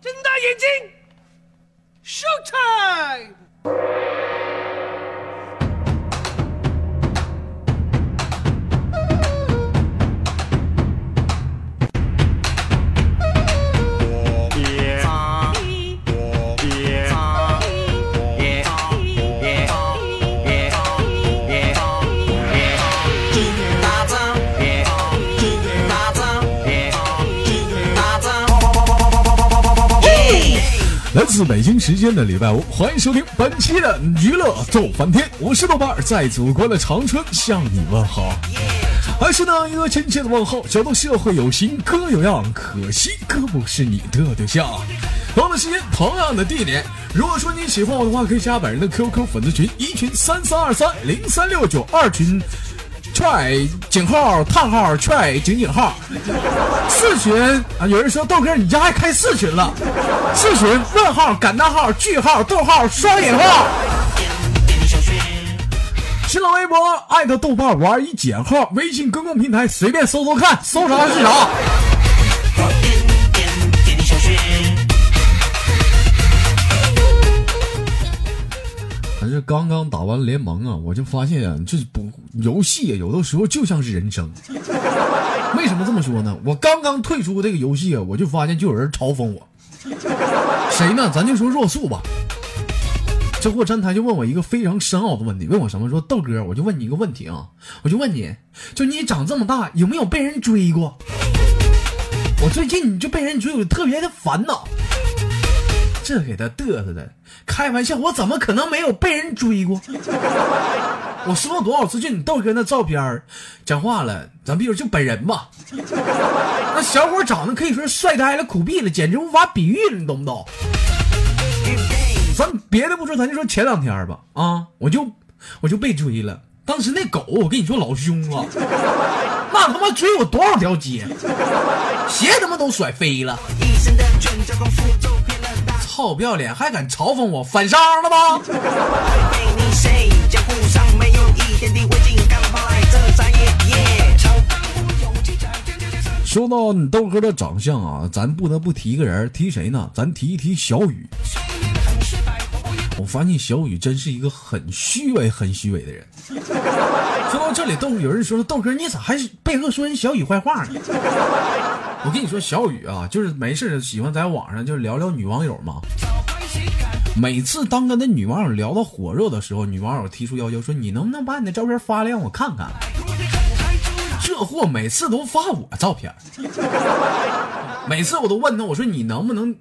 睁大眼睛，show time！自北京时间的礼拜五，欢迎收听本期的娱乐逗翻天，我是豆瓣儿，在祖国的长春向你问好。还是那一个亲切的问候，小豆社会有型哥有样，可惜哥不是你的对象。同样的时间，同样的地点，如果说你喜欢我的话，可以加本人的 QQ 粉丝群，一群三三二三零三六九，二群。踹井号叹号踹井井号，四群啊！有人说豆哥，你家还开四群了？四群问号感叹号句号逗号双引号。新浪微博艾特豆瓣玩一减号，微信公共平台随便搜搜看，搜啥是啥。刚刚打完联盟啊，我就发现啊，这不游戏有的时候就像是人生。为什么这么说呢？我刚刚退出这个游戏啊，我就发现就有人嘲讽我。谁呢？咱就说若素吧。这货站台就问我一个非常深奥的问题，问我什么？说豆哥，我就问你一个问题啊，我就问你，就你长这么大有没有被人追过？我最近就被人追，我特别的烦恼。这给他嘚瑟的，开玩笑，我怎么可能没有被人追过？我说了多少次，就你豆哥那照片讲话了，咱比如就本人吧，那小伙长得可以说帅呆了、苦逼了，简直无法比喻了，你懂不懂？咱别的不说，咱就说前两天吧，啊，我就我就被追了，当时那狗，我跟你说老凶啊，那他妈追我多少条街，鞋他妈都甩飞了。臭不要脸，还敢嘲讽我，反杀了吗？说到你豆哥的长相啊，咱不得不提一个人，提谁呢？咱提一提小雨。我发现小雨真是一个很虚伪、很虚伪的人。说到这里，豆有人说了，豆哥你咋还背后说人小雨坏话呢？我跟你说，小雨啊，就是没事喜欢在网上就聊聊女网友嘛。每次当跟那女网友聊到火热的时候，女网友提出要求说：“你能不能把你的照片发来让我看看？”这货每次都发我照片，每次我都问他：“我说你能不能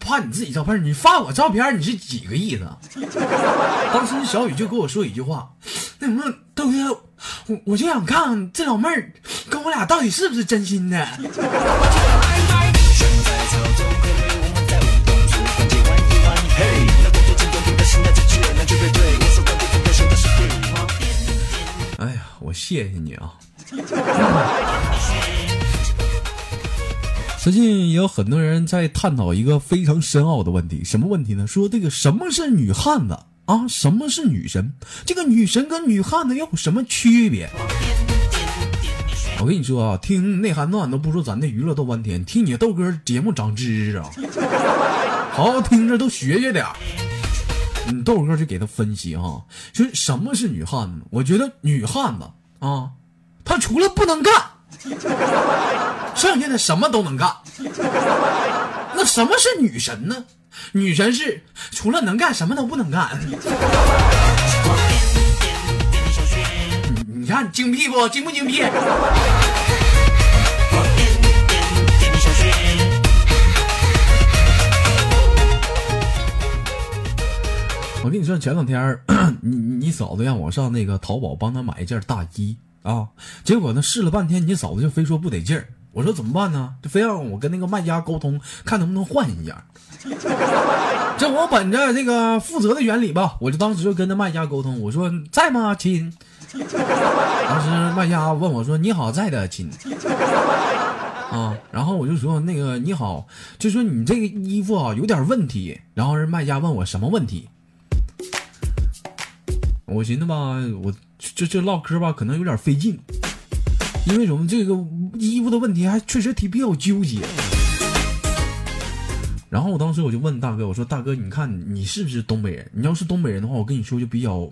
发你自己照片？你发我照片，你是几个意思？” 当时小雨就跟我说一句话：“那什么豆哥，我我就想看看这老妹儿跟我俩到底是不是真心的。”哎呀，我谢谢你啊！最近也有很多人在探讨一个非常深奥的问题，什么问题呢？说这个什么是女汉子啊？什么是女神？这个女神跟女汉子有什么区别？我跟你说啊，听内涵段都不说咱的娱乐豆翻天，听你豆哥节目长知识啊！好好听着，都学学点儿。你豆哥就给他分析哈，说什么是女汉子？我觉得女汉子啊，她除了不能干，剩下的什么都能干。那什么是女神呢？女神是除了能干什么都不能干。你你看精辟不？精不精辟？我跟你说，前两天你你嫂子让我上那个淘宝帮她买一件大衣啊，结果呢试了半天，你嫂子就非说不得劲儿。我说怎么办呢？就非让我跟那个卖家沟通，看能不能换一件。这我本着这个负责的原理吧，我就当时就跟那卖家沟通，我说在吗，亲？当时卖家问我说：“你好，在的亲。”啊，然后我就说那个你好，就说你这个衣服啊有点问题。然后人卖家问我什么问题？我寻思吧，我这这唠嗑吧，可能有点费劲，因为什么？这个衣服的问题还确实挺比较纠结。然后我当时我就问大哥，我说大哥，你看你是不是东北人？你要是东北人的话，我跟你说就比较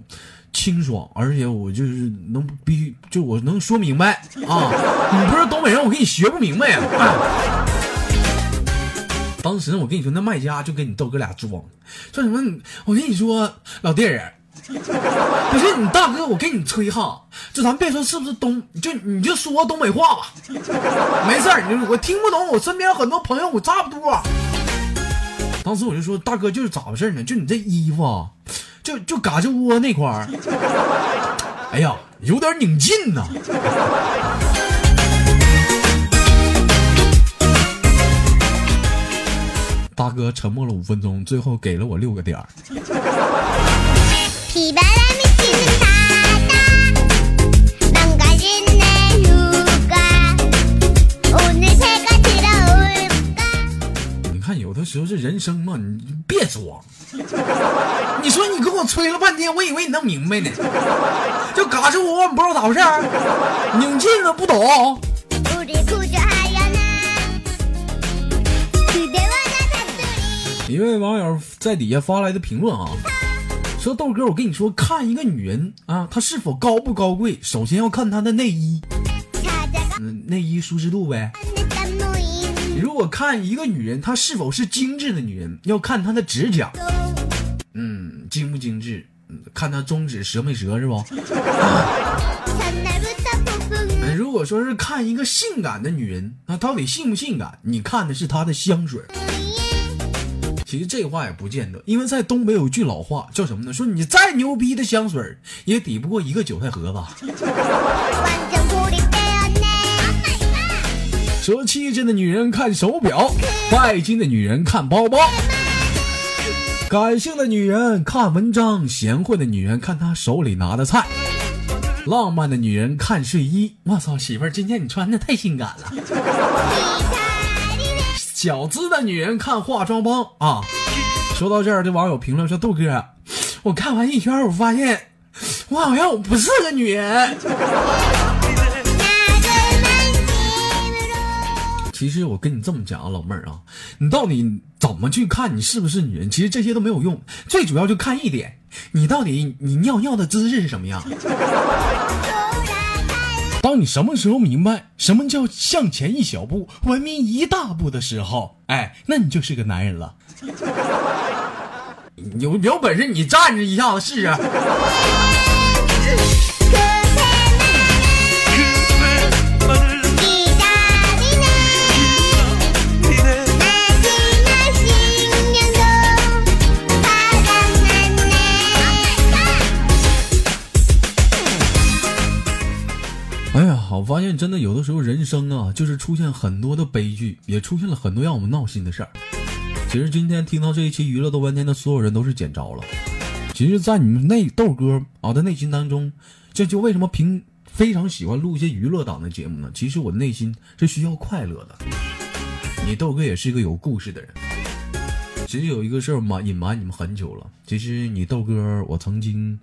清爽，而且我就是能必须就我能说明白啊。你不是东北人，我跟你学不明白呀、啊。当时我跟你说，那卖家就跟你豆哥俩装，说什么？我跟你说，老弟儿，不是你大哥，我跟你吹哈，就咱别说是不是东，就你就说东北话吧，没事儿，你我听不懂，我身边很多朋友我差不多。当时我就说，大哥就是咋回事呢？就你这衣服啊，就就嘎吱窝那块儿，哎呀，有点拧劲呐。大哥沉默了五分钟，最后给了我六个点儿。비바람이 치는 바다 망가진 내 휴가 오늘 새가 들어올까 你看，有的时候这人生嘛，你别装。你说你跟我吹了半天，我以为你能明白呢，就嘎吱窝，你不知道咋回事儿，拧劲了不懂。 우리 구조하려나 그대와 나 단둘이 一位网友在底下发来的评论啊， 说豆哥，我跟你说，看一个女人啊，她是否高不高贵，首先要看她的内衣，嗯，内衣舒适度呗。如果看一个女人，她是否是精致的女人，要看她的指甲，嗯，精不精致，嗯，看她中指折没折，是不？如果说是看一个性感的女人，那到底性不性感？你看的是她的香水。其实这话也不见得因为在东北有句老话叫什么呢？说你再牛逼的香水也抵不过一个韭菜盒子。说气质的女人看手表拜金的女人看包包。感性的女人看文章贤惠的女人看她手里拿的菜。浪漫的女人看睡衣我操媳妇儿今天你穿的太性感了。小资的女人看化妆包啊。说到这儿这网友评论说豆哥我看完一圈我发现我好像我不是个女人。其实我跟你这么讲啊老妹儿啊你到底怎么去看你是不是女人其实这些都没有用最主要就看一点你到底你尿尿的姿势是什么样。当你什么时候明白什么叫向前一小步文明一大步的时候哎那你就是个男人了。有有本事你站着一下子试试。现真的有的时候人生啊，就是出现很多的悲剧，也出现了很多让我们闹心的事儿。其实今天听到这一期娱乐豆瓣天的所有人都是捡着了。其实，在你们内豆哥啊的内心当中，这就为什么平非常喜欢录一些娱乐档的节目呢？其实我内心是需要快乐的。你豆哥也是一个有故事的人。其实有一个事儿瞒隐瞒你们很久了。其实你豆哥，我曾经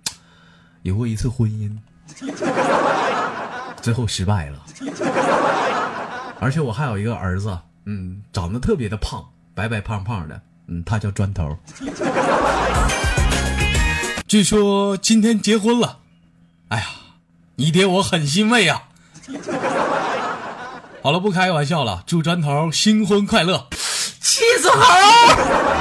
有过一次婚姻。最后失败了，而且我还有一个儿子，嗯，长得特别的胖，白白胖胖的，嗯，他叫砖头。据说今天结婚了，哎呀，你爹我很欣慰啊。好了，不开玩笑了，祝砖头新婚快乐，气死猴！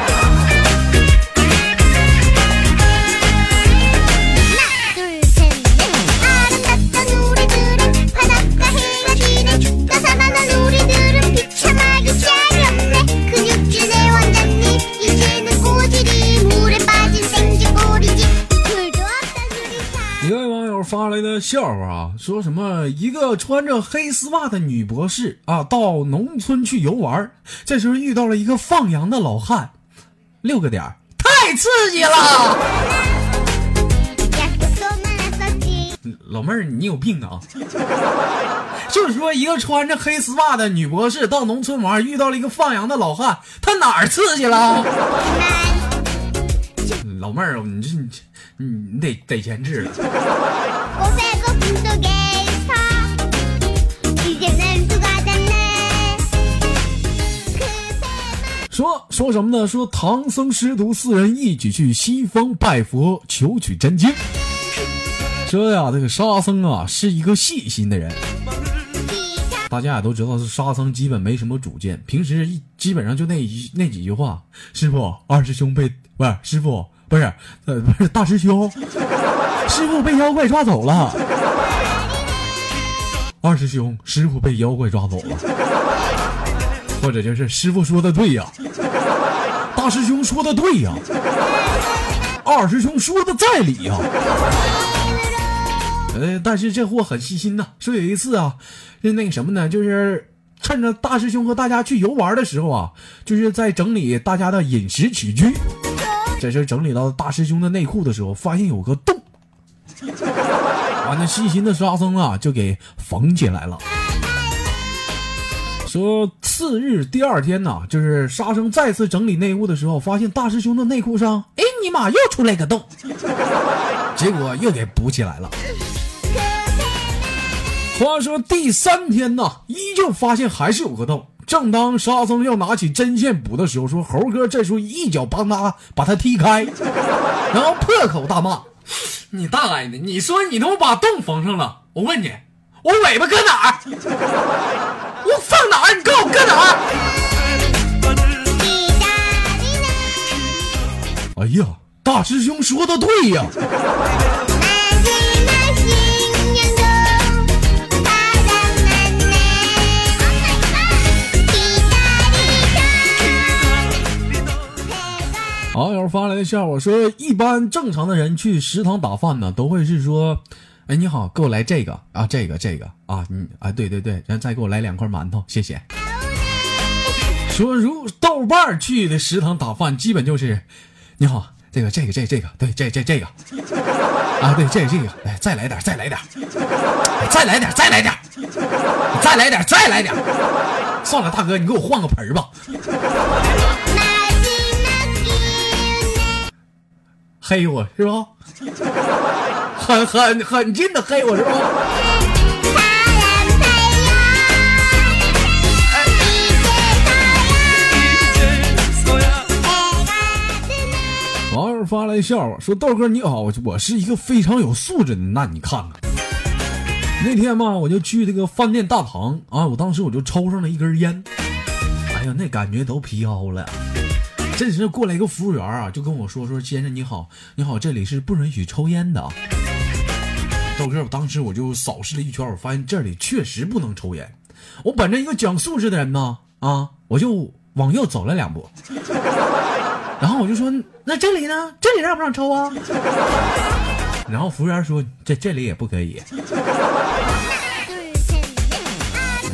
笑话啊，说什么一个穿着黑丝袜的女博士啊，到农村去游玩，这时候遇到了一个放羊的老汉，六个点太刺激了。老妹儿，你有病啊！就是说，一个穿着黑丝袜的女博士到农村玩，遇到了一个放羊的老汉，她哪儿刺激了？老妹儿，你这你你得得先治了。说说什么呢？说唐僧师徒四人一起去西方拜佛求取真经。说呀这个沙僧啊是一个细心的人。大家也都知道是沙僧基本没什么主见平时基本上就那一那几句话。师傅二师兄被不是师傅不是呃不是大师兄。师傅被妖怪抓走了。二师兄，师傅被妖怪抓走了。或者就是师傅说的对呀，大师兄说的对呀，二师兄说的在理呀。呃，但是这货很细心呐。说有一次啊，就那个什么呢，就是趁着大师兄和大家去游玩的时候啊，就是在整理大家的饮食起居。这整理到大师兄的内裤的时候，发现有个洞，完了，细心的沙僧啊就给缝起来了。说次日第二天呢，就是沙僧再次整理内裤的时候，发现大师兄的内裤上，哎尼玛又出来个洞，结果又给补起来了。话说第三天呢，依旧发现还是有个洞。正当沙僧要拿起针线补的时候，说猴哥这时候一脚帮他把他踢开，然后破口大骂：“你大爷的！你说你都把洞缝上了，我问你，我尾巴搁哪儿？我放哪儿？你告诉我搁哪儿？”哎呀，大师兄说的对呀。发来的笑话说：“一般正常的人去食堂打饭呢，都会是说，哎，你好，给我来这个。啊，这个这个。啊，你啊，对对对，然后再给我来两块馒头，谢谢。”说如豆瓣去的食堂打饭，基本就是，你好，这个这个这这个，对，这这这个，啊，对，这这个，哎，再来点，再来点，再来点，再来点，再来点，再来点。算了，大哥，你给我换个盆吧。黑我是吧？很很很近的黑我是吧？网友发来笑话说：“豆哥你好，我是一个非常有素质的。那你看看，那天嘛，我就去这个饭店大堂啊，我当时我就抽上了一根烟，哎呀，那感觉都飘了。这时过来一个服务员啊，就跟我说：“说先生你好，你好，这里是不允许抽烟的啊。”豆哥，我当时我就扫视了一圈，我发现这里确实不能抽烟。我本着一个讲素质的人呢，啊，我就往右走了两步，然后我就说：“那这里呢？这里让不让抽啊？”然后服务员说：“这这里也不可以。”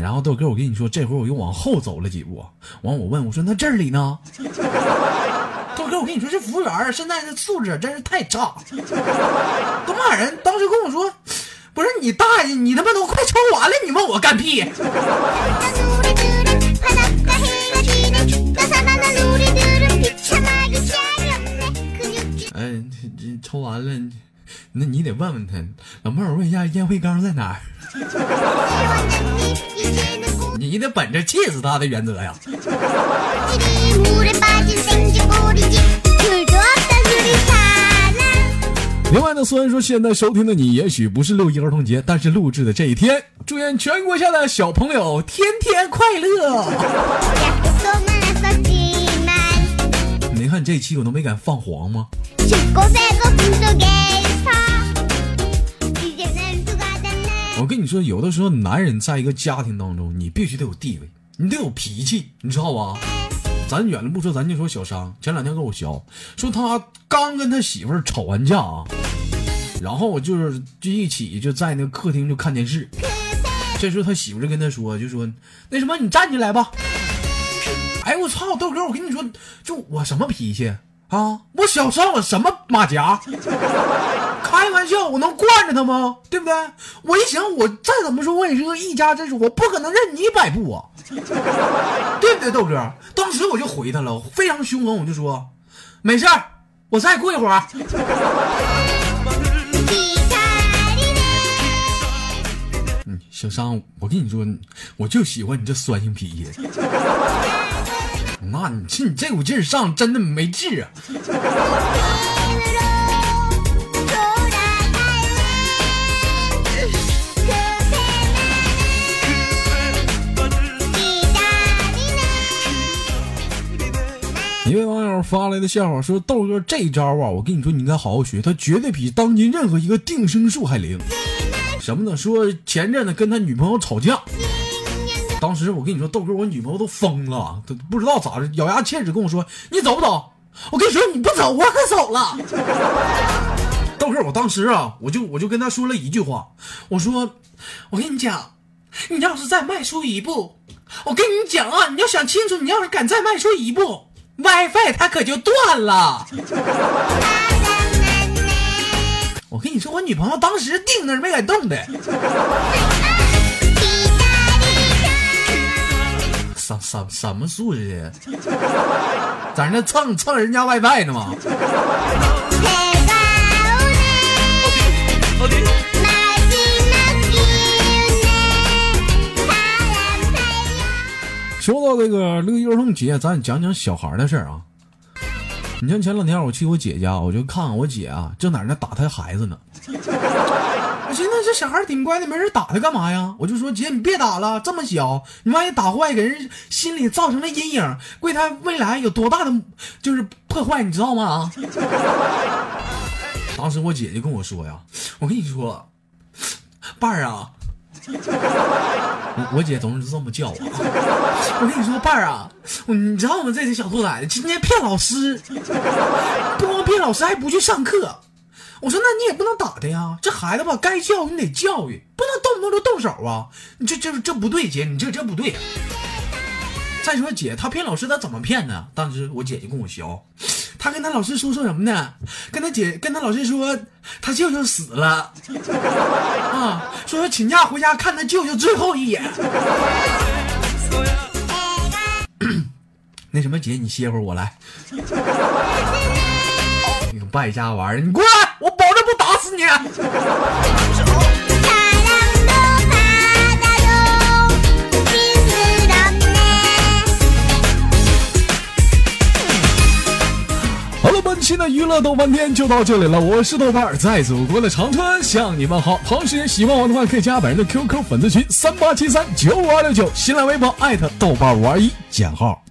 然后豆哥，我跟你说，这会儿我又往后走了几步，完我问我说：“那这里呢？”豆哥，我跟你说，这服务员现在的素质真是太差，都骂人。当时跟我说：“不是你大爷，你他妈都快抽完了，你问我干屁？” 哎，这抽完了，那你得问问他，老妹儿，问一下烟灰缸在哪儿？你得本着气死他的原则呀。另外呢，虽然说现在收听的你也许不是六一儿童节，但是录制的这一天，祝愿全国下的小朋友天天快乐。你看这期我都没敢放黄吗？我跟你说，有的时候男人在一个家庭当中，你必须得有地位，你得有脾气，你知道吧？咱远了不说，咱就说小商，前两天跟我学，说他刚跟他媳妇吵完架啊，然后就是就一起就在那个客厅就看电视，这时候他媳妇就跟他说，就说那什么，你站起来吧。哎我操，豆哥，我跟你说，就我什么脾气啊？我小商我什么马甲？开玩笑，我能惯着他吗？对不对？我一想，我再怎么说，我也是个一家之主，我不可能任你摆布啊，对不对，豆哥？当时我就回他了，非常凶狠，我就说，没事儿，我再过一会儿。嗯，小商，我跟你说，我就喜欢你这酸性脾气。那你这你这股劲儿上，真的没治啊！一位网友发来的笑话说：“豆哥这招啊，我跟你说，你应该好好学，他绝对比当今任何一个定身术还灵。什么呢？说前阵子跟他女朋友吵架，当时我跟你说，豆哥，我女朋友都疯了，都不知道咋着，咬牙切齿跟我说：‘你走不走？’我跟你说，你不走，我可走了。豆哥，我当时啊，我就我就跟他说了一句话，我说：我跟你讲，你要是再迈出一步，我跟你讲啊，你要想清楚，你要是敢再迈出一步，WiFi 它可就断了。我跟你说，我女朋友当时定那儿没敢动的。什什什么素质的？在那蹭蹭人家 WiFi 呢吗？说到这个六一儿童节，咱讲讲小孩的事儿啊。你像前两天我去我姐家，我就看我姐啊，正在那打她孩子呢。我寻思这小孩挺乖的，没人打他干嘛呀？我就说姐，你别打了，这么小，你万一打坏，给人心里造成了阴影，为他未来有多大的就是破坏，你知道吗？当时我姐就跟我说呀，我跟你说，伴儿啊，我姐总是这么叫我。我跟你说，伴儿啊，你知道吗？这些小兔崽子今天骗老师，不光骗老师，还不去上课。我说，那你也不能打他呀，这孩子吧，该教育你得教育，不能动不动就动手啊！你这这这不对，姐，你这这不对。再说姐，他骗老师，他怎么骗呢？当时我姐就跟我学，他跟他老师说说什么呢？跟他姐跟他老师说，他舅舅死了，啊，说请假回家看他舅舅最后一眼。那什么姐，你歇会儿，我来。你个败家玩意儿，你过来，我保证不打死你。期的娱乐豆瓣天就到这里了，我是豆瓣儿，在祖国的长春向你们好。同时喜欢我的话，可以加本人的 QQ 粉丝群三八七三九五二六九，新浪微博艾特豆瓣五二一减号